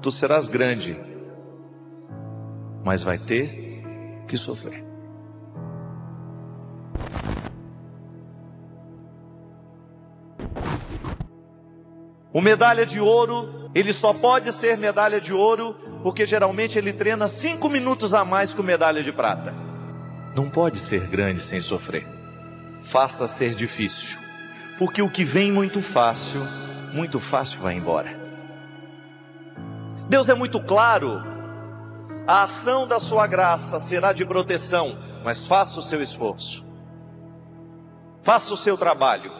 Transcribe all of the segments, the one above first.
tu serás grande, mas vai ter que sofrer. O medalha de ouro, ele só pode ser medalha de ouro porque geralmente ele treina cinco minutos a mais que o medalha de prata. Não pode ser grande sem sofrer. Faça ser difícil, porque o que vem muito fácil, muito fácil vai embora. Deus é muito claro. A ação da sua graça será de proteção, mas faça o seu esforço. Faça o seu trabalho.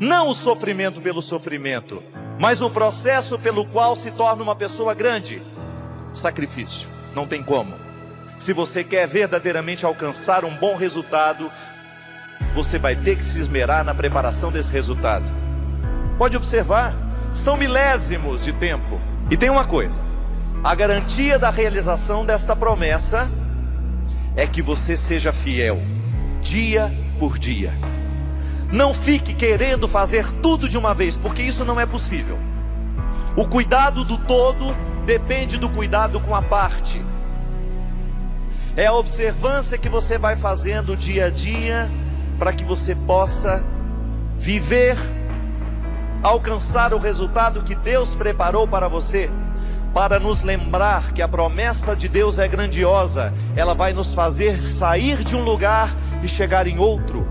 Não o sofrimento pelo sofrimento, mas o processo pelo qual se torna uma pessoa grande. Sacrifício, não tem como. Se você quer verdadeiramente alcançar um bom resultado, você vai ter que se esmerar na preparação desse resultado. Pode observar, são milésimos de tempo. E tem uma coisa: a garantia da realização desta promessa é que você seja fiel, dia por dia. Não fique querendo fazer tudo de uma vez, porque isso não é possível. O cuidado do todo depende do cuidado com a parte. É a observância que você vai fazendo dia a dia para que você possa viver, alcançar o resultado que Deus preparou para você. Para nos lembrar que a promessa de Deus é grandiosa, ela vai nos fazer sair de um lugar e chegar em outro.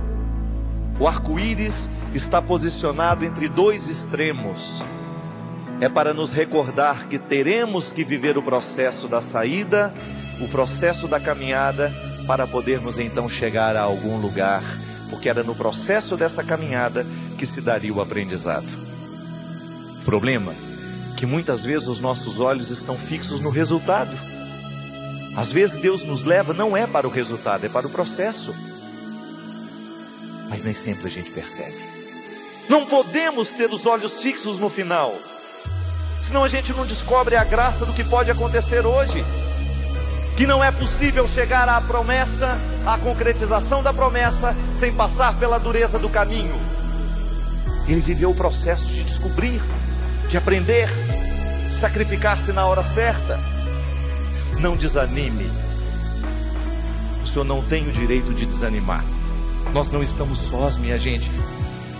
O arco-íris está posicionado entre dois extremos. É para nos recordar que teremos que viver o processo da saída, o processo da caminhada, para podermos então chegar a algum lugar, porque era no processo dessa caminhada que se daria o aprendizado. Problema que muitas vezes os nossos olhos estão fixos no resultado. Às vezes Deus nos leva não é para o resultado, é para o processo mas nem sempre a gente percebe. Não podemos ter os olhos fixos no final, senão a gente não descobre a graça do que pode acontecer hoje. Que não é possível chegar à promessa, à concretização da promessa, sem passar pela dureza do caminho. Ele viveu o processo de descobrir, de aprender, sacrificar-se na hora certa. Não desanime. O Senhor não tem o direito de desanimar. Nós não estamos sós, minha gente.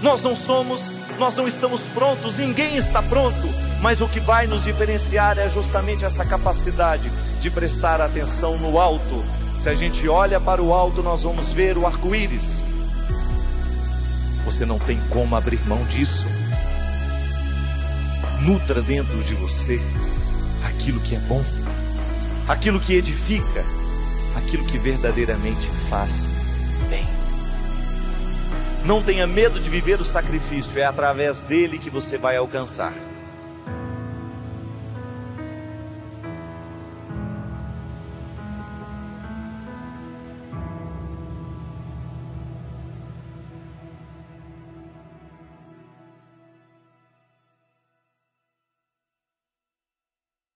Nós não somos, nós não estamos prontos, ninguém está pronto. Mas o que vai nos diferenciar é justamente essa capacidade de prestar atenção no alto. Se a gente olha para o alto, nós vamos ver o arco-íris. Você não tem como abrir mão disso. Nutra dentro de você aquilo que é bom, aquilo que edifica, aquilo que verdadeiramente faz bem. Não tenha medo de viver o sacrifício, é através dele que você vai alcançar.